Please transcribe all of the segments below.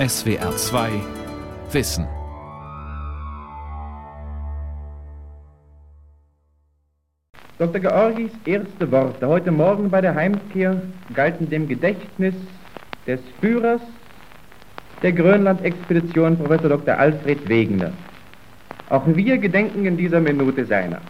SWR 2 Wissen. Dr. Georgis erste Worte heute Morgen bei der Heimkehr galten dem Gedächtnis des Führers der Grönland-Expedition, Professor Dr. Alfred Wegener. Auch wir gedenken in dieser Minute seiner.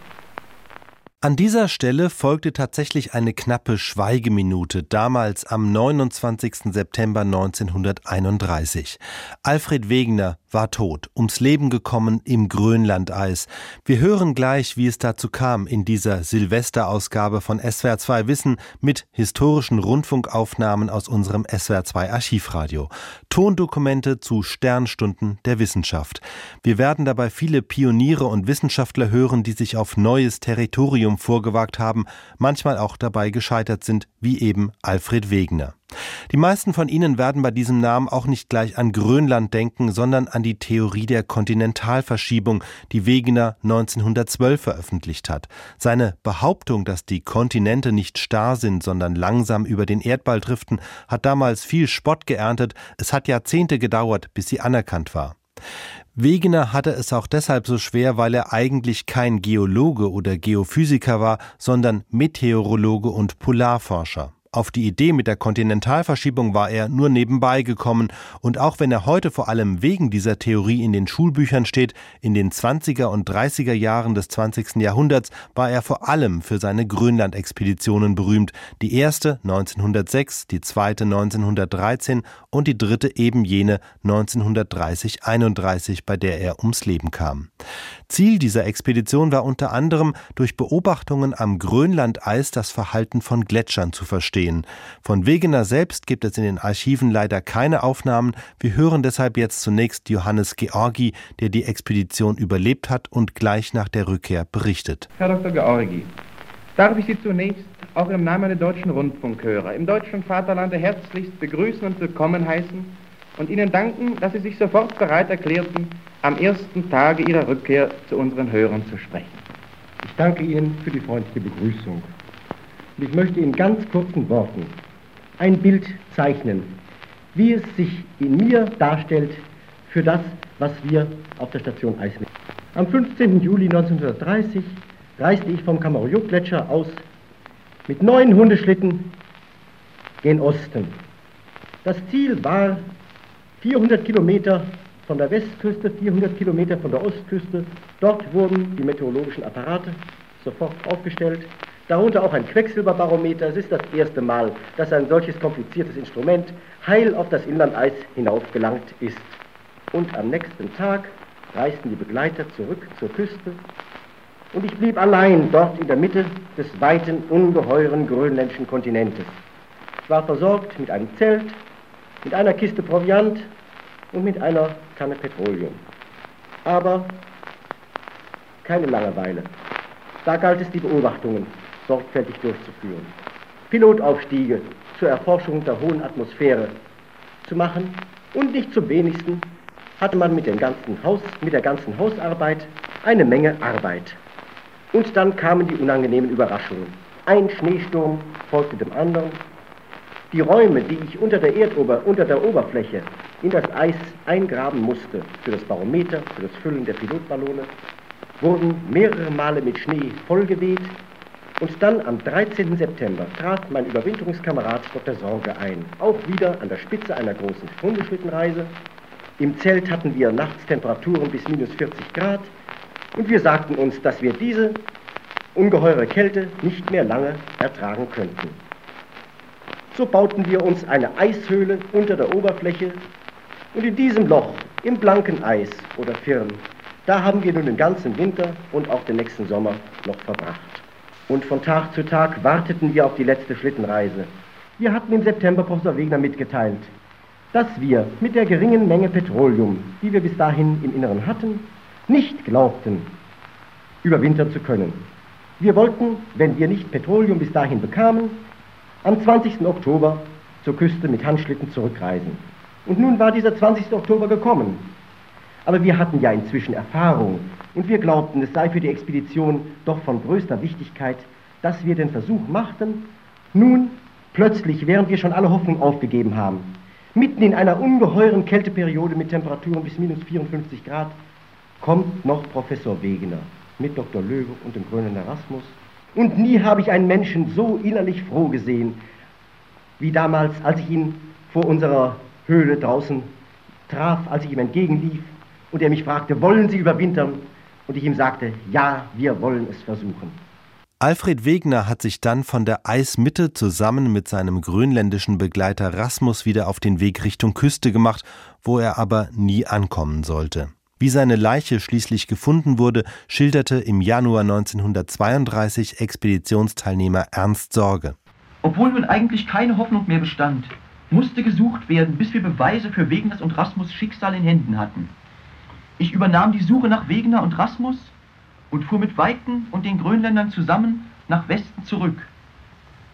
An dieser Stelle folgte tatsächlich eine knappe Schweigeminute, damals am 29. September 1931. Alfred Wegener war tot, ums Leben gekommen im Grönlandeis. Wir hören gleich, wie es dazu kam in dieser Silvesterausgabe von SWR 2 Wissen mit historischen Rundfunkaufnahmen aus unserem SWR 2 Archivradio. Tondokumente zu Sternstunden der Wissenschaft. Wir werden dabei viele Pioniere und Wissenschaftler hören, die sich auf neues Territorium vorgewagt haben, manchmal auch dabei gescheitert sind, wie eben Alfred Wegener. Die meisten von Ihnen werden bei diesem Namen auch nicht gleich an Grönland denken, sondern an die Theorie der Kontinentalverschiebung, die Wegener 1912 veröffentlicht hat. Seine Behauptung, dass die Kontinente nicht starr sind, sondern langsam über den Erdball driften, hat damals viel Spott geerntet. Es hat Jahrzehnte gedauert, bis sie anerkannt war. Wegener hatte es auch deshalb so schwer, weil er eigentlich kein Geologe oder Geophysiker war, sondern Meteorologe und Polarforscher. Auf die Idee mit der Kontinentalverschiebung war er nur nebenbei gekommen und auch wenn er heute vor allem wegen dieser Theorie in den Schulbüchern steht, in den 20er und 30er Jahren des 20. Jahrhunderts war er vor allem für seine Grönland-Expeditionen berühmt. Die erste 1906, die zweite 1913 und die dritte eben jene 1930-31, bei der er ums Leben kam. Ziel dieser Expedition war unter anderem durch Beobachtungen am Grönlandeis das Verhalten von Gletschern zu verstehen stehen. Von Wegener selbst gibt es in den Archiven leider keine Aufnahmen. Wir hören deshalb jetzt zunächst Johannes Georgi, der die Expedition überlebt hat und gleich nach der Rückkehr berichtet. Herr Dr. Georgi, darf ich Sie zunächst auch im Namen der deutschen Rundfunkhörer im deutschen Vaterlande herzlichst begrüßen und willkommen heißen und Ihnen danken, dass Sie sich sofort bereit erklärten, am ersten Tage Ihrer Rückkehr zu unseren Hörern zu sprechen. Ich danke Ihnen für die freundliche Begrüßung. Und ich möchte in ganz kurzen Worten ein Bild zeichnen, wie es sich in mir darstellt für das, was wir auf der Station Eismeer. Am 15. Juli 1930 reiste ich vom Kamarjuk-Gletscher aus mit neun Hundeschlitten gen Osten. Das Ziel war 400 Kilometer von der Westküste, 400 Kilometer von der Ostküste. Dort wurden die meteorologischen Apparate sofort aufgestellt darunter auch ein Quecksilberbarometer. Es ist das erste Mal, dass ein solches kompliziertes Instrument heil auf das Inlandeis hinaufgelangt ist. Und am nächsten Tag reisten die Begleiter zurück zur Küste und ich blieb allein dort in der Mitte des weiten, ungeheuren grönländischen Kontinentes. Ich war versorgt mit einem Zelt, mit einer Kiste Proviant und mit einer Kanne Petroleum. Aber keine Langeweile. Da galt es, die Beobachtungen sorgfältig durchzuführen. Pilotaufstiege zur Erforschung der hohen Atmosphäre zu machen und nicht zum wenigsten hatte man mit, Haus, mit der ganzen Hausarbeit eine Menge Arbeit. Und dann kamen die unangenehmen Überraschungen. Ein Schneesturm folgte dem anderen. Die Räume, die ich unter der, Erdober, unter der Oberfläche in das Eis eingraben musste, für das Barometer, für das Füllen der Pilotballone, wurden mehrere Male mit Schnee vollgeweht und dann am 13. September trat mein Überwinterungskamerad Dr. Sorge ein, auch wieder an der Spitze einer großen Hundeschlittenreise. Im Zelt hatten wir nachts Temperaturen bis minus 40 Grad und wir sagten uns, dass wir diese ungeheure Kälte nicht mehr lange ertragen könnten. So bauten wir uns eine Eishöhle unter der Oberfläche und in diesem Loch, im blanken Eis oder Firn, da haben wir nun den ganzen Winter und auch den nächsten Sommer noch verbracht und von Tag zu Tag warteten wir auf die letzte Schlittenreise. Wir hatten im September Professor Wegner mitgeteilt, dass wir mit der geringen Menge Petroleum, die wir bis dahin im Inneren hatten, nicht glaubten, überwintern zu können. Wir wollten, wenn wir nicht Petroleum bis dahin bekamen, am 20. Oktober zur Küste mit Handschlitten zurückreisen. Und nun war dieser 20. Oktober gekommen. Aber wir hatten ja inzwischen Erfahrung und wir glaubten, es sei für die Expedition doch von größter Wichtigkeit, dass wir den Versuch machten, nun plötzlich, während wir schon alle Hoffnung aufgegeben haben, mitten in einer ungeheuren Kälteperiode mit Temperaturen bis minus 54 Grad, kommt noch Professor Wegener mit Dr. Löwe und dem grünen Erasmus. Und nie habe ich einen Menschen so innerlich froh gesehen, wie damals, als ich ihn vor unserer Höhle draußen traf, als ich ihm entgegenlief und er mich fragte, wollen Sie überwintern? Und ich ihm sagte, ja, wir wollen es versuchen. Alfred Wegener hat sich dann von der Eismitte zusammen mit seinem grönländischen Begleiter Rasmus wieder auf den Weg Richtung Küste gemacht, wo er aber nie ankommen sollte. Wie seine Leiche schließlich gefunden wurde, schilderte im Januar 1932 Expeditionsteilnehmer Ernst Sorge. Obwohl nun eigentlich keine Hoffnung mehr bestand, musste gesucht werden, bis wir Beweise für Wegeners und Rasmus Schicksal in Händen hatten. Ich übernahm die Suche nach Wegener und Rasmus und fuhr mit Weiken und den Grönländern zusammen nach Westen zurück.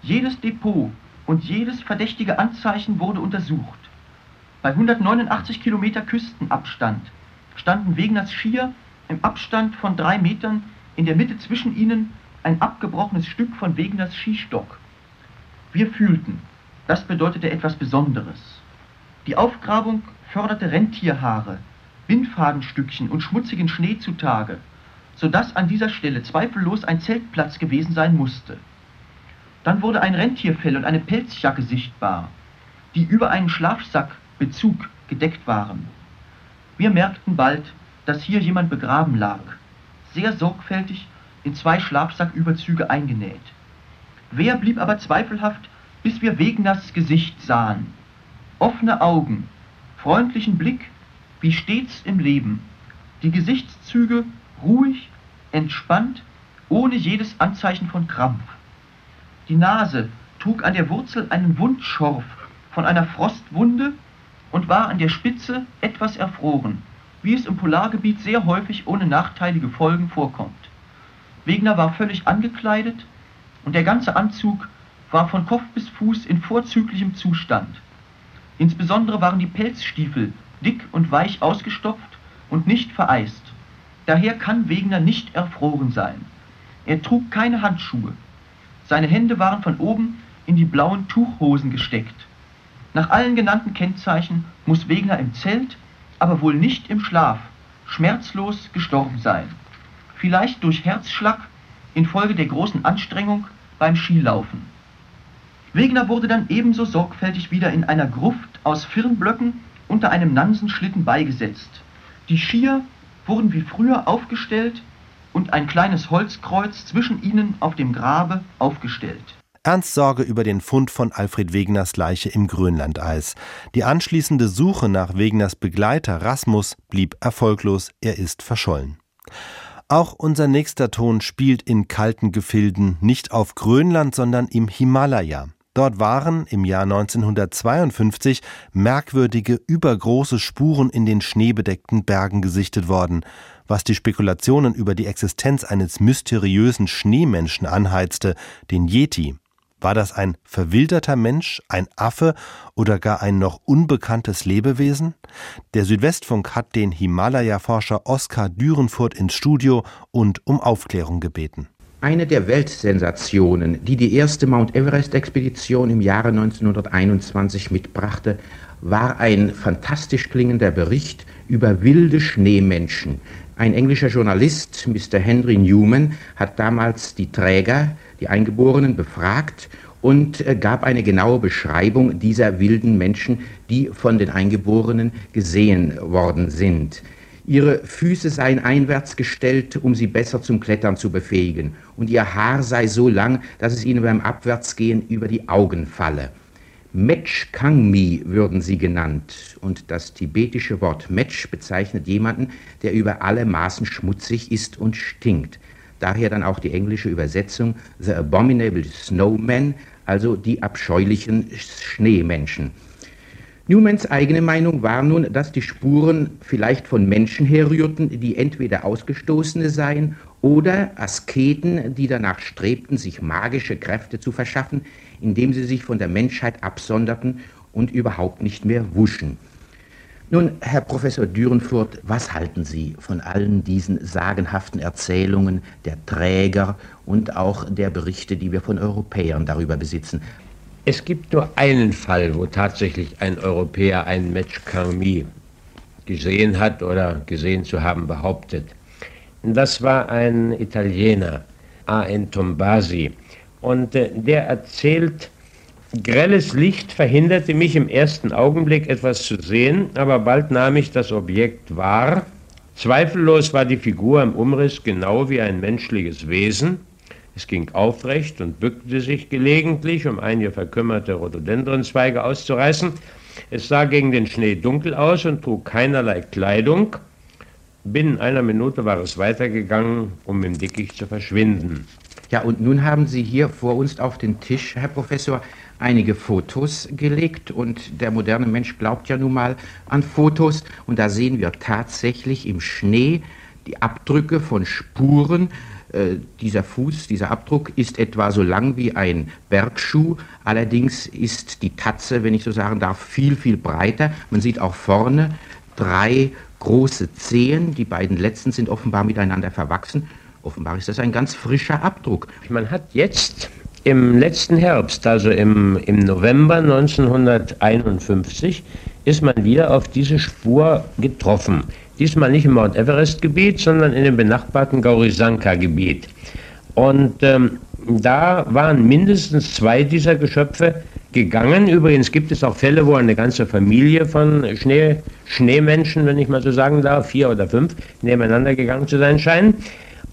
Jedes Depot und jedes verdächtige Anzeichen wurde untersucht. Bei 189 Kilometer Küstenabstand standen Wegners Skier im Abstand von drei Metern in der Mitte zwischen ihnen ein abgebrochenes Stück von Wegners Skistock. Wir fühlten, das bedeutete etwas Besonderes. Die Aufgrabung förderte Rentierhaare, Bindfadenstückchen und schmutzigen Schnee zutage sodass an dieser Stelle zweifellos ein Zeltplatz gewesen sein musste. Dann wurde ein Rentierfell und eine Pelzjacke sichtbar, die über einen Schlafsackbezug gedeckt waren. Wir merkten bald, dass hier jemand begraben lag, sehr sorgfältig in zwei Schlafsacküberzüge eingenäht. Wer blieb aber zweifelhaft, bis wir Wegners Gesicht sahen. Offene Augen, freundlichen Blick, wie stets im Leben, die Gesichtszüge ruhig entspannt, ohne jedes Anzeichen von Krampf. Die Nase trug an der Wurzel einen Wundschorf von einer Frostwunde und war an der Spitze etwas erfroren, wie es im Polargebiet sehr häufig ohne nachteilige Folgen vorkommt. Wegner war völlig angekleidet und der ganze Anzug war von Kopf bis Fuß in vorzüglichem Zustand. Insbesondere waren die Pelzstiefel dick und weich ausgestopft und nicht vereist. Daher kann Wegener nicht erfroren sein. Er trug keine Handschuhe. Seine Hände waren von oben in die blauen Tuchhosen gesteckt. Nach allen genannten Kennzeichen muss Wegener im Zelt, aber wohl nicht im Schlaf, schmerzlos gestorben sein. Vielleicht durch Herzschlag infolge der großen Anstrengung beim Skilaufen. Wegener wurde dann ebenso sorgfältig wieder in einer Gruft aus Firnblöcken unter einem Nansenschlitten beigesetzt. Die Skier wurden wie früher aufgestellt und ein kleines Holzkreuz zwischen ihnen auf dem Grabe aufgestellt. Ernst Sorge über den Fund von Alfred Wegeners Leiche im Grönlandeis. Die anschließende Suche nach Wegeners Begleiter Rasmus blieb erfolglos, er ist verschollen. Auch unser nächster Ton spielt in kalten Gefilden, nicht auf Grönland, sondern im Himalaya. Dort waren im Jahr 1952 merkwürdige, übergroße Spuren in den schneebedeckten Bergen gesichtet worden, was die Spekulationen über die Existenz eines mysteriösen Schneemenschen anheizte, den Yeti. War das ein verwilderter Mensch, ein Affe oder gar ein noch unbekanntes Lebewesen? Der Südwestfunk hat den Himalaya-Forscher Oskar Dürenfurt ins Studio und um Aufklärung gebeten. Eine der Weltsensationen, die die erste Mount Everest-Expedition im Jahre 1921 mitbrachte, war ein fantastisch klingender Bericht über wilde Schneemenschen. Ein englischer Journalist, Mr. Henry Newman, hat damals die Träger, die Eingeborenen, befragt und äh, gab eine genaue Beschreibung dieser wilden Menschen, die von den Eingeborenen gesehen worden sind. Ihre Füße seien einwärts gestellt, um sie besser zum Klettern zu befähigen, und ihr Haar sei so lang, dass es ihnen beim Abwärtsgehen über die Augen falle. Metsch Kangmi würden sie genannt, und das tibetische Wort Metsch bezeichnet jemanden, der über alle Maßen schmutzig ist und stinkt. Daher dann auch die englische Übersetzung The Abominable Snowmen, also die abscheulichen Schneemenschen. Newmans eigene Meinung war nun, dass die Spuren vielleicht von Menschen herrührten, die entweder Ausgestoßene seien oder Asketen, die danach strebten, sich magische Kräfte zu verschaffen, indem sie sich von der Menschheit absonderten und überhaupt nicht mehr wuschen. Nun, Herr Professor Dürenfurt, was halten Sie von allen diesen sagenhaften Erzählungen der Träger und auch der Berichte, die wir von Europäern darüber besitzen? Es gibt nur einen Fall, wo tatsächlich ein Europäer ein Match Carmi gesehen hat oder gesehen zu haben behauptet. Das war ein Italiener, A.N. Tombasi. Und äh, der erzählt, grelles Licht verhinderte mich im ersten Augenblick etwas zu sehen, aber bald nahm ich das Objekt wahr. Zweifellos war die Figur im Umriss genau wie ein menschliches Wesen. Es ging aufrecht und bückte sich gelegentlich, um einige verkümmerte Rhododendronzweige auszureißen. Es sah gegen den Schnee dunkel aus und trug keinerlei Kleidung. Binnen einer Minute war es weitergegangen, um im Dickicht zu verschwinden. Ja, und nun haben Sie hier vor uns auf den Tisch, Herr Professor, einige Fotos gelegt und der moderne Mensch glaubt ja nun mal an Fotos und da sehen wir tatsächlich im Schnee die Abdrücke von Spuren. Äh, dieser Fuß, dieser Abdruck ist etwa so lang wie ein Bergschuh, allerdings ist die Tatze, wenn ich so sagen darf, viel, viel breiter. Man sieht auch vorne drei große Zehen. Die beiden letzten sind offenbar miteinander verwachsen. Offenbar ist das ein ganz frischer Abdruck. Man hat jetzt im letzten Herbst, also im, im November 1951, ist man wieder auf diese Spur getroffen. Diesmal nicht im Mount Everest-Gebiet, sondern in dem benachbarten Gaurisanka-Gebiet. Und ähm, da waren mindestens zwei dieser Geschöpfe gegangen. Übrigens gibt es auch Fälle, wo eine ganze Familie von Schnee, Schneemenschen, wenn ich mal so sagen darf, vier oder fünf, nebeneinander gegangen zu sein scheinen.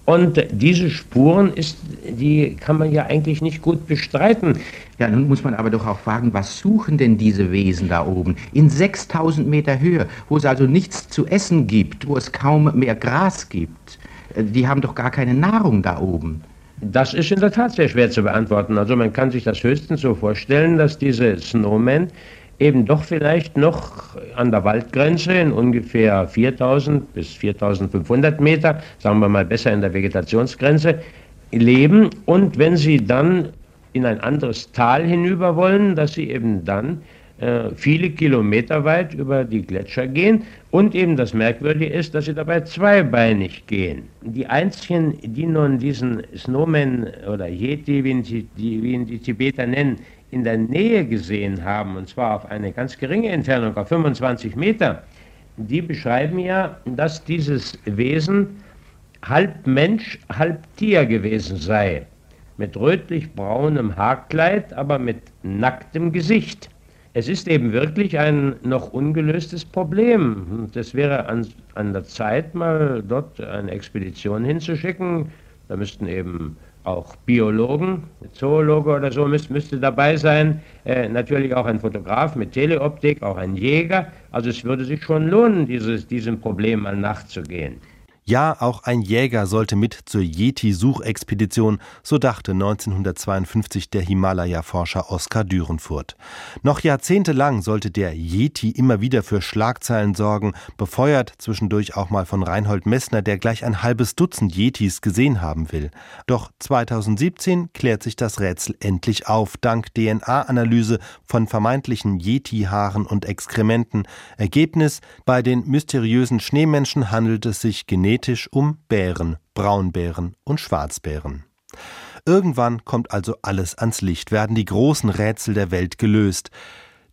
Und diese Spuren ist, die kann man ja eigentlich nicht gut bestreiten. Ja, nun muss man aber doch auch fragen, was suchen denn diese Wesen da oben? In 6000 Meter Höhe, wo es also nichts zu essen gibt, wo es kaum mehr Gras gibt. Äh, die haben doch gar keine Nahrung da oben. Das ist in der Tat sehr schwer zu beantworten. Also man kann sich das höchstens so vorstellen, dass diese Snowmen eben doch vielleicht noch an der Waldgrenze in ungefähr 4000 bis 4500 Meter, sagen wir mal besser in der Vegetationsgrenze, leben. Und wenn sie dann in ein anderes Tal hinüber wollen, dass sie eben dann äh, viele Kilometer weit über die Gletscher gehen. Und eben das Merkwürdige ist, dass sie dabei zweibeinig gehen. Die einzigen, die nun diesen Snowman oder Yeti, wie ihn die, wie ihn die Tibeter nennen, in der Nähe gesehen haben, und zwar auf eine ganz geringe Entfernung, auf 25 Meter, die beschreiben ja, dass dieses Wesen halb Mensch, halb Tier gewesen sei, mit rötlich-braunem Haarkleid, aber mit nacktem Gesicht. Es ist eben wirklich ein noch ungelöstes Problem. Und es wäre an, an der Zeit, mal dort eine Expedition hinzuschicken. Da müssten eben auch Biologen, Zoologe oder so müsste, müsste dabei sein, äh, natürlich auch ein Fotograf mit Teleoptik, auch ein Jäger. Also es würde sich schon lohnen, dieses, diesem Problem mal nachzugehen. Ja, auch ein Jäger sollte mit zur Yeti-Suchexpedition, so dachte 1952 der Himalaya-Forscher Oskar Dürenfurt. Noch jahrzehntelang sollte der Yeti immer wieder für Schlagzeilen sorgen, befeuert zwischendurch auch mal von Reinhold Messner, der gleich ein halbes Dutzend Yetis gesehen haben will. Doch 2017 klärt sich das Rätsel endlich auf, dank DNA-Analyse von vermeintlichen Yeti-Haaren und Exkrementen. Ergebnis: Bei den mysteriösen Schneemenschen handelt es sich genetisch genetisch um Bären, Braunbären und Schwarzbären. Irgendwann kommt also alles ans Licht, werden die großen Rätsel der Welt gelöst.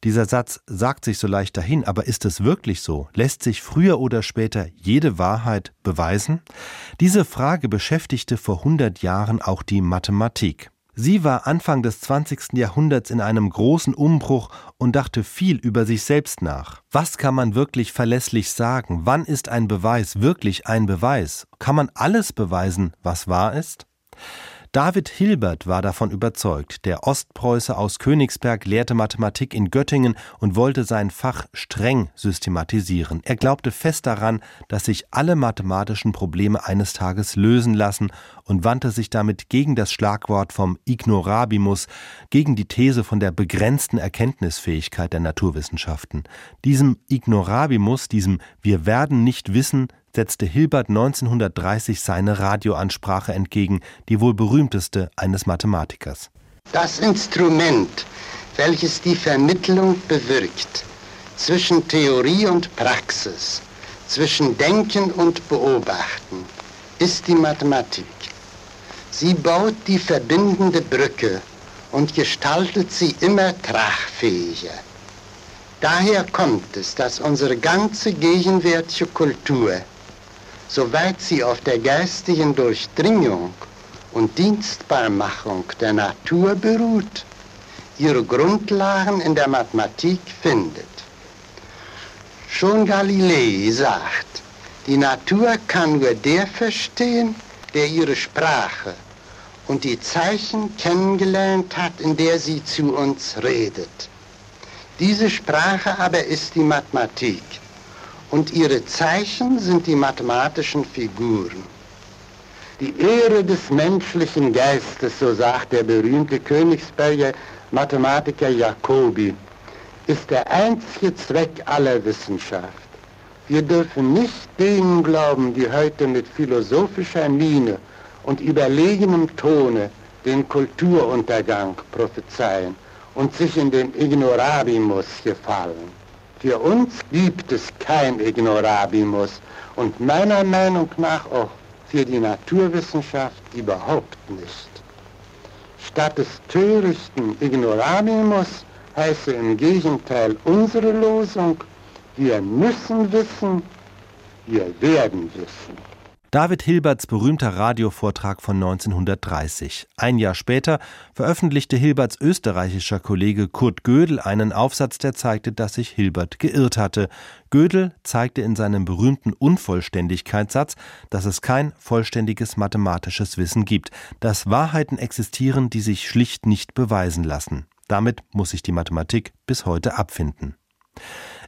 Dieser Satz sagt sich so leicht dahin, aber ist es wirklich so? Lässt sich früher oder später jede Wahrheit beweisen? Diese Frage beschäftigte vor hundert Jahren auch die Mathematik. Sie war Anfang des 20. Jahrhunderts in einem großen Umbruch und dachte viel über sich selbst nach. Was kann man wirklich verlässlich sagen? Wann ist ein Beweis wirklich ein Beweis? Kann man alles beweisen, was wahr ist? David Hilbert war davon überzeugt. Der Ostpreuße aus Königsberg lehrte Mathematik in Göttingen und wollte sein Fach streng systematisieren. Er glaubte fest daran, dass sich alle mathematischen Probleme eines Tages lösen lassen und wandte sich damit gegen das Schlagwort vom Ignorabimus, gegen die These von der begrenzten Erkenntnisfähigkeit der Naturwissenschaften. Diesem Ignorabimus, diesem Wir werden nicht wissen, setzte Hilbert 1930 seine Radioansprache entgegen, die wohl berühmteste eines Mathematikers. Das Instrument, welches die Vermittlung bewirkt zwischen Theorie und Praxis, zwischen Denken und Beobachten, ist die Mathematik. Sie baut die verbindende Brücke und gestaltet sie immer tragfähiger. Daher kommt es, dass unsere ganze gegenwärtige Kultur, soweit sie auf der geistigen Durchdringung und Dienstbarmachung der Natur beruht, ihre Grundlagen in der Mathematik findet. Schon Galilei sagt, die Natur kann nur der verstehen, der ihre Sprache und die Zeichen kennengelernt hat, in der sie zu uns redet. Diese Sprache aber ist die Mathematik und ihre Zeichen sind die mathematischen Figuren. Die Ehre des menschlichen Geistes, so sagt der berühmte Königsberger Mathematiker Jacobi, ist der einzige Zweck aller Wissenschaft. Wir dürfen nicht denen glauben, die heute mit philosophischer Miene und überlegenem Tone den Kulturuntergang prophezeien und sich in den Ignorabimus gefallen. Für uns gibt es kein Ignorabimus und meiner Meinung nach auch für die Naturwissenschaft überhaupt nicht. Statt des törichten Ignorabimus heiße im Gegenteil unsere Losung, wir müssen wissen, wir werden wissen. David Hilberts berühmter Radiovortrag von 1930. Ein Jahr später veröffentlichte Hilberts österreichischer Kollege Kurt Gödel einen Aufsatz, der zeigte, dass sich Hilbert geirrt hatte. Gödel zeigte in seinem berühmten Unvollständigkeitssatz, dass es kein vollständiges mathematisches Wissen gibt, dass Wahrheiten existieren, die sich schlicht nicht beweisen lassen. Damit muss sich die Mathematik bis heute abfinden.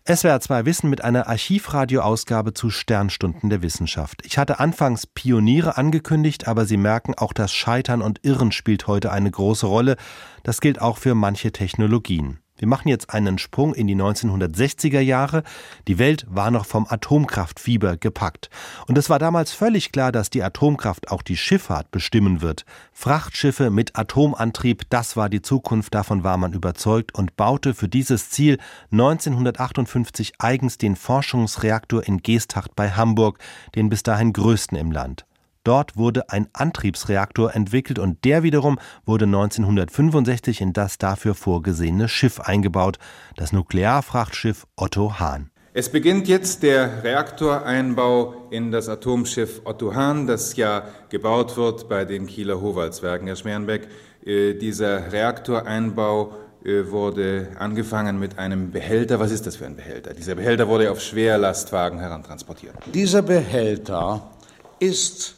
SWR 2 Wissen mit einer Archivradioausgabe zu Sternstunden der Wissenschaft. Ich hatte anfangs Pioniere angekündigt, aber Sie merken, auch das Scheitern und Irren spielt heute eine große Rolle. Das gilt auch für manche Technologien. Wir machen jetzt einen Sprung in die 1960er Jahre. Die Welt war noch vom Atomkraftfieber gepackt. Und es war damals völlig klar, dass die Atomkraft auch die Schifffahrt bestimmen wird. Frachtschiffe mit Atomantrieb, das war die Zukunft, davon war man überzeugt und baute für dieses Ziel 1958 eigens den Forschungsreaktor in Geesthacht bei Hamburg, den bis dahin größten im Land. Dort wurde ein Antriebsreaktor entwickelt und der wiederum wurde 1965 in das dafür vorgesehene Schiff eingebaut, das Nuklearfrachtschiff Otto Hahn. Es beginnt jetzt der Reaktoreinbau in das Atomschiff Otto Hahn, das ja gebaut wird bei den Kieler Howaldswerken, Herr Schmerenbeck. Äh, dieser Reaktoreinbau äh, wurde angefangen mit einem Behälter. Was ist das für ein Behälter? Dieser Behälter wurde auf Schwerlastwagen herantransportiert. Dieser Behälter ist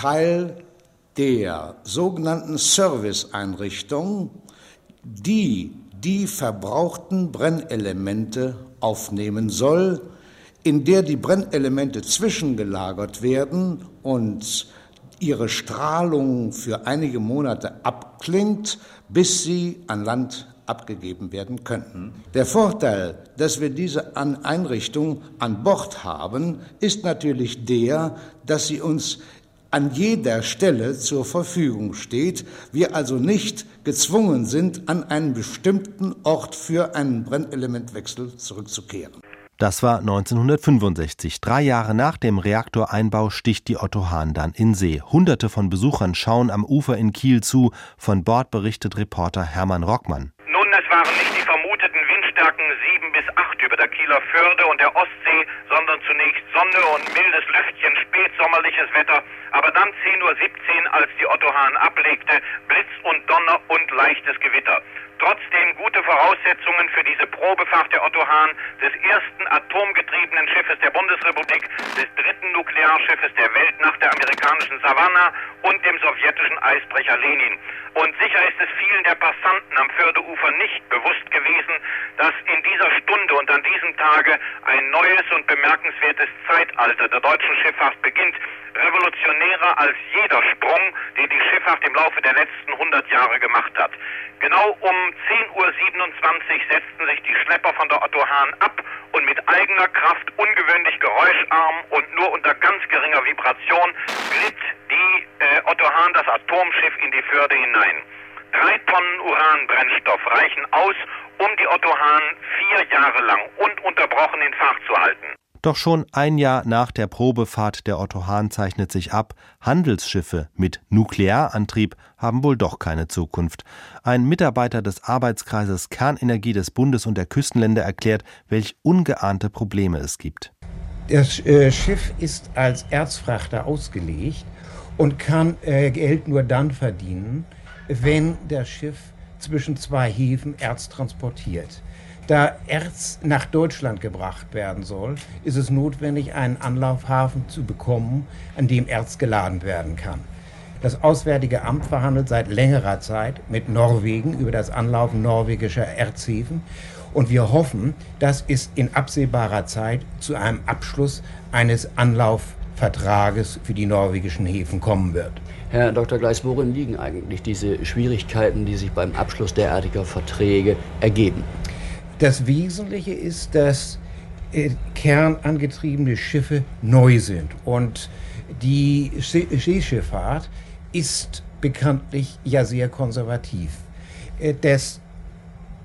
Teil der sogenannten Serviceeinrichtung, die die verbrauchten Brennelemente aufnehmen soll, in der die Brennelemente zwischengelagert werden und ihre Strahlung für einige Monate abklingt, bis sie an Land abgegeben werden könnten. Der Vorteil, dass wir diese Einrichtung an Bord haben, ist natürlich der, dass sie uns an jeder Stelle zur Verfügung steht, wir also nicht gezwungen sind, an einen bestimmten Ort für einen Brennelementwechsel zurückzukehren. Das war 1965. Drei Jahre nach dem Reaktoreinbau sticht die Otto Hahn dann in See. Hunderte von Besuchern schauen am Ufer in Kiel zu. Von Bord berichtet Reporter Hermann Rockmann. Es waren nicht die vermuteten Windstärken 7 bis 8 über der Kieler Förde und der Ostsee, sondern zunächst Sonne und mildes Lüftchen, spätsommerliches Wetter aber dann 10.17 Uhr, als die Otto Hahn ablegte, Blitz und Donner und leichtes Gewitter. Trotzdem gute Voraussetzungen für diese Probefahrt der Otto Hahn, des ersten atomgetriebenen Schiffes der Bundesrepublik, des dritten Nuklearschiffes der Welt nach der amerikanischen Savannah und dem sowjetischen Eisbrecher Lenin. Und sicher ist es vielen der Passanten am Fördeufer nicht bewusst gewesen, dass in dieser Stunde und an diesem Tage ein neues und bemerkenswertes Zeitalter der deutschen Schifffahrt beginnt, revolutionärer als jeder Sprung, den die Schifffahrt im Laufe der letzten 100 Jahre gemacht hat. Genau um 10.27 Uhr setzten sich die Schlepper von der Otto Hahn ab und mit eigener Kraft, ungewöhnlich geräuscharm und nur unter ganz geringer Vibration glitt die äh, Otto Hahn das Atomschiff in die Förde hinein. Drei Tonnen Uranbrennstoff reichen aus, um die Otto Hahn vier Jahre lang ununterbrochen in Fahrt zu halten. Doch schon ein Jahr nach der Probefahrt der Otto Hahn zeichnet sich ab, Handelsschiffe mit Nuklearantrieb haben wohl doch keine Zukunft. Ein Mitarbeiter des Arbeitskreises Kernenergie des Bundes und der Küstenländer erklärt, welch ungeahnte Probleme es gibt. Das äh, Schiff ist als Erzfrachter ausgelegt und kann äh, Geld nur dann verdienen, wenn das Schiff zwischen zwei Häfen Erz transportiert. Da Erz nach Deutschland gebracht werden soll, ist es notwendig, einen Anlaufhafen zu bekommen, an dem Erz geladen werden kann. Das Auswärtige Amt verhandelt seit längerer Zeit mit Norwegen über das Anlaufen norwegischer Erzhäfen und wir hoffen, dass es in absehbarer Zeit zu einem Abschluss eines Anlaufvertrages für die norwegischen Häfen kommen wird. Herr Dr. Gleis, worin liegen eigentlich diese Schwierigkeiten, die sich beim Abschluss derartiger Verträge ergeben? Das Wesentliche ist, dass äh, kernangetriebene Schiffe neu sind und die Seeschifffahrt ist bekanntlich ja sehr konservativ. Äh, das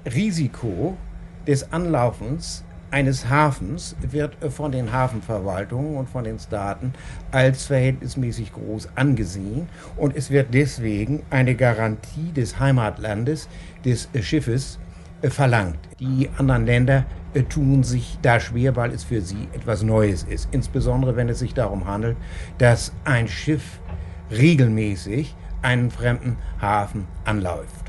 Risiko des Anlaufens eines Hafens wird von den Hafenverwaltungen und von den Staaten als verhältnismäßig groß angesehen und es wird deswegen eine Garantie des Heimatlandes des Schiffes äh, verlangt. Die anderen Länder äh, tun sich da schwer, weil es für sie etwas Neues ist. Insbesondere wenn es sich darum handelt, dass ein Schiff regelmäßig einen fremden Hafen anläuft.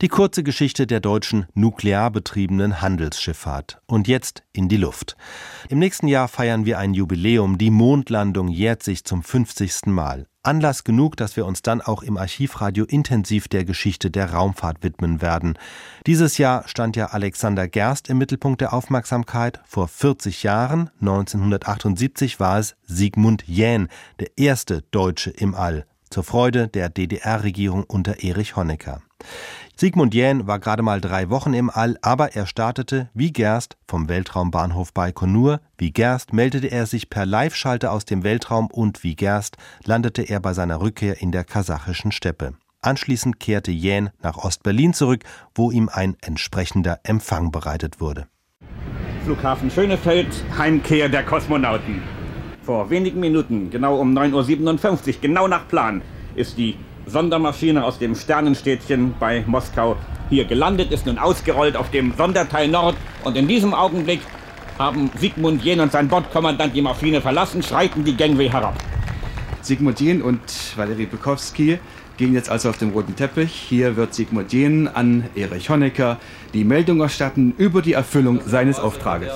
Die kurze Geschichte der deutschen nuklear betriebenen Handelsschifffahrt. Und jetzt in die Luft. Im nächsten Jahr feiern wir ein Jubiläum. Die Mondlandung jährt sich zum 50. Mal. Anlass genug, dass wir uns dann auch im Archivradio intensiv der Geschichte der Raumfahrt widmen werden. Dieses Jahr stand ja Alexander Gerst im Mittelpunkt der Aufmerksamkeit. Vor 40 Jahren, 1978, war es Sigmund Jähn, der erste Deutsche im All. Zur Freude der DDR-Regierung unter Erich Honecker. Sigmund Jähn war gerade mal drei Wochen im All, aber er startete, wie Gerst, vom Weltraumbahnhof Baikonur. Wie Gerst meldete er sich per Live-Schalter aus dem Weltraum und wie Gerst landete er bei seiner Rückkehr in der kasachischen Steppe. Anschließend kehrte Jähn nach Ostberlin zurück, wo ihm ein entsprechender Empfang bereitet wurde. Flughafen Schönefeld, Heimkehr der Kosmonauten. Vor wenigen Minuten, genau um 9.57 Uhr, genau nach Plan, ist die Sondermaschine aus dem Sternenstädtchen bei Moskau hier gelandet, ist nun ausgerollt auf dem Sonderteil Nord und in diesem Augenblick haben Sigmund Jähn und sein Bordkommandant die Maschine verlassen, schreiten die Gangway herab. Sigmund Jähn und Valery Bukowski gehen jetzt also auf dem roten Teppich. Hier wird Sigmund Jähn an Erich Honecker die Meldung erstatten über die Erfüllung seines Auftrages.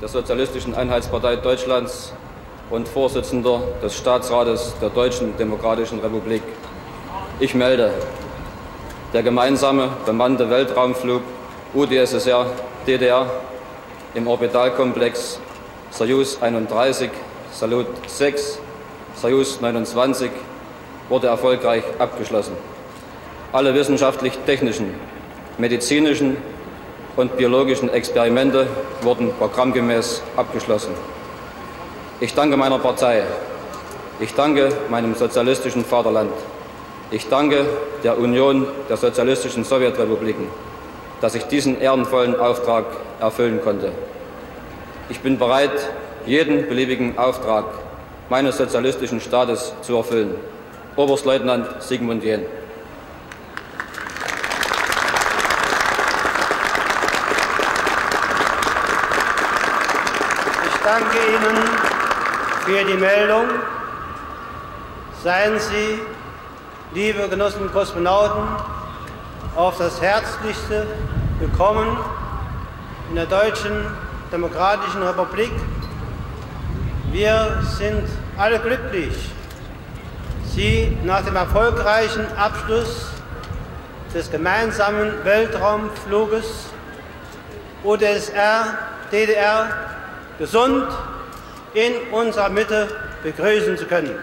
Der Sozialistischen Einheitspartei Deutschlands und Vorsitzender des Staatsrates der Deutschen Demokratischen Republik ich melde, der gemeinsame bemannte Weltraumflug UdSSR DDR im Orbitalkomplex Soyuz 31, Salut 6, Soyuz 29 wurde erfolgreich abgeschlossen. Alle wissenschaftlich-technischen, medizinischen und biologischen Experimente wurden programmgemäß abgeschlossen. Ich danke meiner Partei. Ich danke meinem sozialistischen Vaterland. Ich danke der Union der Sozialistischen Sowjetrepubliken, dass ich diesen ehrenvollen Auftrag erfüllen konnte. Ich bin bereit, jeden beliebigen Auftrag meines sozialistischen Staates zu erfüllen. Oberstleutnant Sigmund Jähn. Ich danke Ihnen für die Meldung. Seien Sie liebe Genossen Kosmonauten, auf das Herzlichste willkommen in der Deutschen Demokratischen Republik. Wir sind alle glücklich, Sie nach dem erfolgreichen Abschluss des gemeinsamen Weltraumfluges ODSR, DDR gesund in unserer Mitte begrüßen zu können.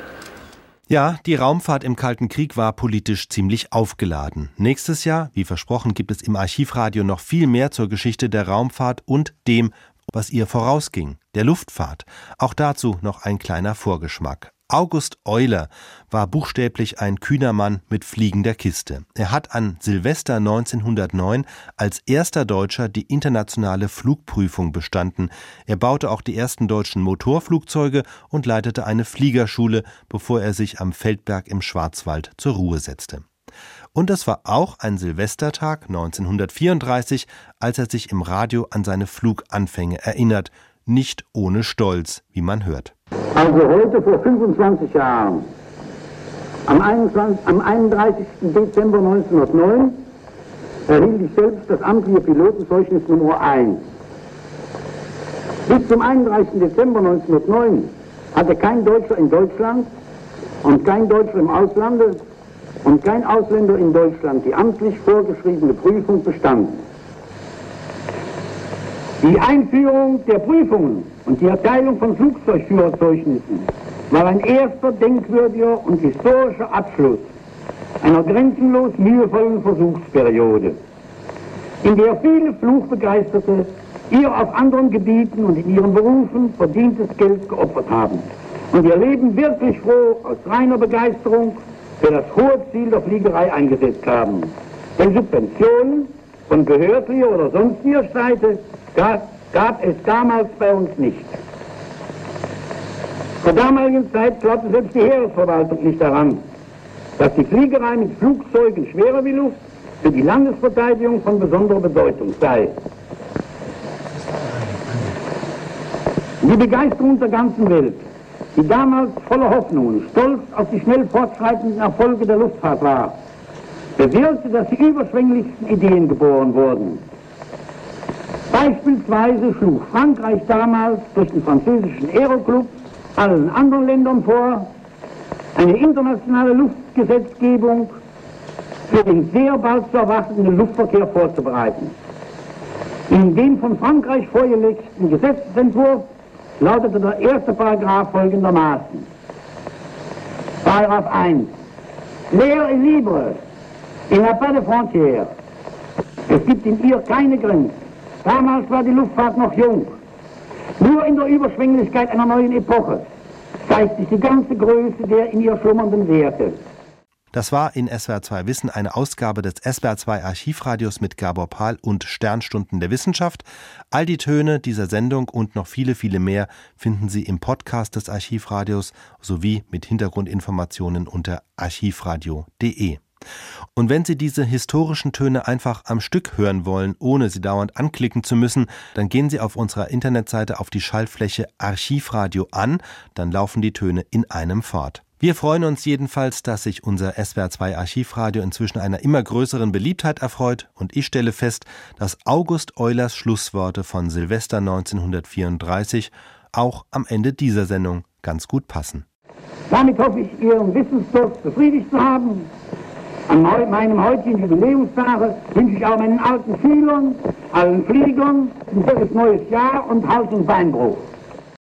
Ja, die Raumfahrt im Kalten Krieg war politisch ziemlich aufgeladen. Nächstes Jahr, wie versprochen, gibt es im Archivradio noch viel mehr zur Geschichte der Raumfahrt und dem, was ihr vorausging, der Luftfahrt. Auch dazu noch ein kleiner Vorgeschmack. August Euler war buchstäblich ein kühner Mann mit fliegender Kiste. Er hat an Silvester 1909 als erster Deutscher die internationale Flugprüfung bestanden. Er baute auch die ersten deutschen Motorflugzeuge und leitete eine Fliegerschule, bevor er sich am Feldberg im Schwarzwald zur Ruhe setzte. Und es war auch ein Silvestertag 1934, als er sich im Radio an seine Fluganfänge erinnert, nicht ohne Stolz, wie man hört. Also heute vor 25 Jahren, am, 21, am 31. Dezember 1909, erhielt ich selbst das amtliche Pilotenzeugnis Nummer 1. Bis zum 31. Dezember 1909 hatte kein Deutscher in Deutschland und kein Deutscher im Auslande und kein Ausländer in Deutschland die amtlich vorgeschriebene Prüfung bestanden. Die Einführung der Prüfungen und die Erteilung von Flugzeugführerzeugnissen war ein erster denkwürdiger und historischer Abschluss einer grenzenlos mühevollen Versuchsperiode, in der viele Fluchbegeisterte ihr auf anderen Gebieten und in ihren Berufen verdientes Geld geopfert haben und ihr Leben wirklich froh aus reiner Begeisterung für das hohe Ziel der Fliegerei eingesetzt haben. Denn Subventionen von behördlicher oder sonstiger Seite gab, gab es damals bei uns nicht. Zur damaligen Zeit glaubte selbst die Heeresverwaltung nicht daran, dass die Fliegerei mit Flugzeugen schwerer wie Luft für die Landesverteidigung von besonderer Bedeutung sei. Die Begeisterung der ganzen Welt, die damals voller Hoffnung und stolz auf die schnell fortschreitenden Erfolge der Luftfahrt war, bewirkte, dass die überschwänglichsten Ideen geboren wurden. Beispielsweise schlug Frankreich damals durch den französischen Aeroclub allen anderen Ländern vor, eine internationale Luftgesetzgebung für den sehr bald zu erwartenden Luftverkehr vorzubereiten. In dem von Frankreich vorgelegten Gesetzentwurf lautete der erste Paragraph folgendermaßen. Paragraph 1. L'air est libre. Il n'a pas de frontières. Es gibt in ihr keine Grenzen. Damals war die Luftfahrt noch jung. Nur in der Überschwänglichkeit einer neuen Epoche zeigt sich die ganze Größe der in ihr schlummernden Werte. Das war in SWR 2 Wissen eine Ausgabe des SWR 2 Archivradios mit Gabor Pahl und Sternstunden der Wissenschaft. All die Töne dieser Sendung und noch viele, viele mehr finden Sie im Podcast des Archivradios sowie mit Hintergrundinformationen unter archivradio.de. Und wenn Sie diese historischen Töne einfach am Stück hören wollen, ohne sie dauernd anklicken zu müssen, dann gehen Sie auf unserer Internetseite auf die Schaltfläche Archivradio an, dann laufen die Töne in einem fort. Wir freuen uns jedenfalls, dass sich unser SWR2 Archivradio inzwischen einer immer größeren Beliebtheit erfreut und ich stelle fest, dass August Eulers Schlussworte von Silvester 1934 auch am Ende dieser Sendung ganz gut passen. Damit hoffe ich, Ihren Wissensdurst befriedigt zu haben an meinem heutigen Jubiläumstage wünsche ich auch meinen alten Schülern, allen Fliegern ein schönes neues Jahr und Hals- und Beinbruch.